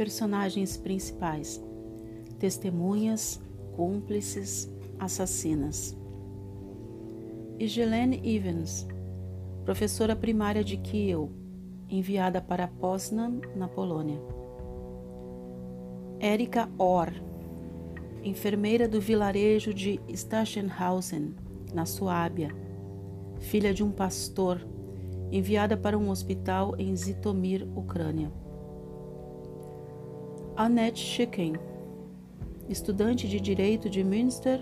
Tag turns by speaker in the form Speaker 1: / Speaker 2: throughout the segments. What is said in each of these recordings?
Speaker 1: personagens principais, testemunhas, cúmplices, assassinas. E Evans, professora primária de Kiel, enviada para Poznan, na Polônia. Erika Orr, enfermeira do vilarejo de Stachenhausen, na Suábia, filha de um pastor, enviada para um hospital em Zitomir, Ucrânia. Annette Schicken, estudante de direito de Münster,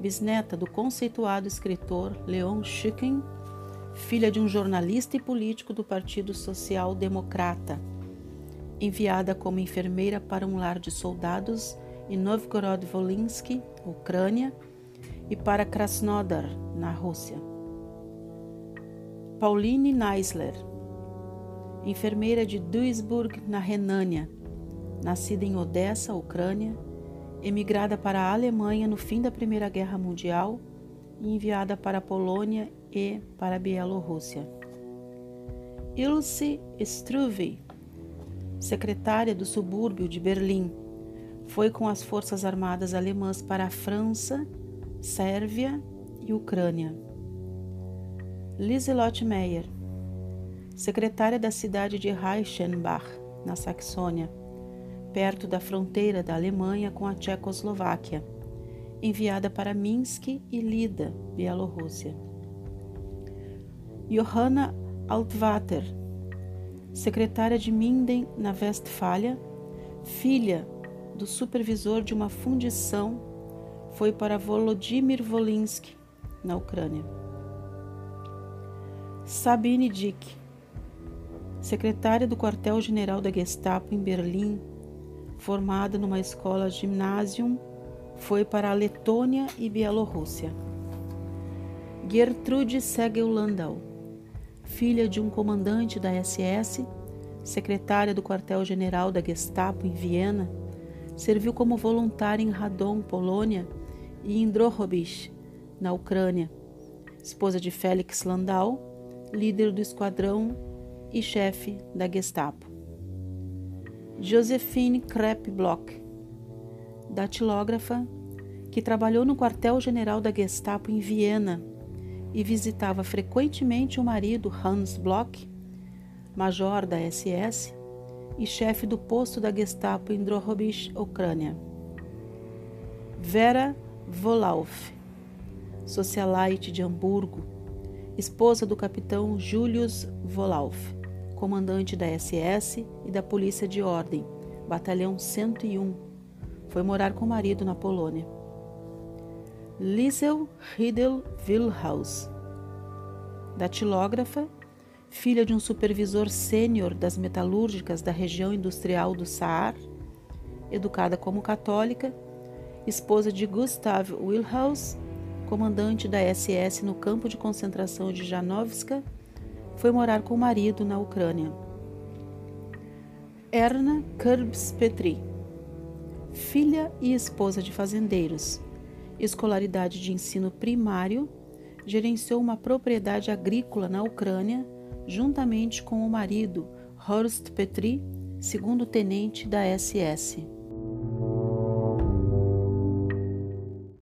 Speaker 1: bisneta do conceituado escritor Leon Schicken, filha de um jornalista e político do Partido Social Democrata, enviada como enfermeira para um lar de soldados em Novgorod-Volensky, Ucrânia, e para Krasnodar, na Rússia. Pauline Neisler, enfermeira de Duisburg, na Renânia, nascida em Odessa, Ucrânia, emigrada para a Alemanha no fim da Primeira Guerra Mundial e enviada para a Polônia e para a Bielorrússia. Ilse Struve, secretária do subúrbio de Berlim, foi com as forças armadas alemãs para a França, Sérvia e Ucrânia. Liselotte Meyer, secretária da cidade de Reichenbach, na Saxônia, perto da fronteira da Alemanha com a Tchecoslováquia, enviada para Minsk e Lida, Bielorrússia. Johanna Altvater, secretária de Minden, na Westfália, filha do supervisor de uma fundição, foi para Volodymyr Volinsky, na Ucrânia. Sabine Dick, secretária do quartel-general da Gestapo em Berlim, formada numa escola gymnasium, foi para a Letônia e Bielorrússia. Gertrude Segel-Landau, filha de um comandante da SS, secretária do quartel-general da Gestapo em Viena, serviu como voluntária em Radom, Polônia, e em Drohobych, na Ucrânia. Esposa de Felix Landau, líder do esquadrão e chefe da Gestapo. Josephine Krepp Bloch, datilógrafa, que trabalhou no quartel-general da Gestapo em Viena e visitava frequentemente o marido Hans Bloch, major da SS e chefe do posto da Gestapo em Drohobych, Ucrânia. Vera Volauf, socialite de Hamburgo, esposa do capitão Julius Volauf, comandante da SS e da Polícia de Ordem, Batalhão 101, foi morar com o marido na Polônia. Liesel Riedel Wilhaus, datilógrafa, filha de um supervisor sênior das metalúrgicas da região industrial do Saar, educada como católica, esposa de Gustav Wilhaus, comandante da SS no campo de concentração de Janowska, foi morar com o marido na Ucrânia. Erna Kurbs Petri, filha e esposa de fazendeiros, escolaridade de ensino primário, gerenciou uma propriedade agrícola na Ucrânia juntamente com o marido Horst Petri, segundo tenente da SS.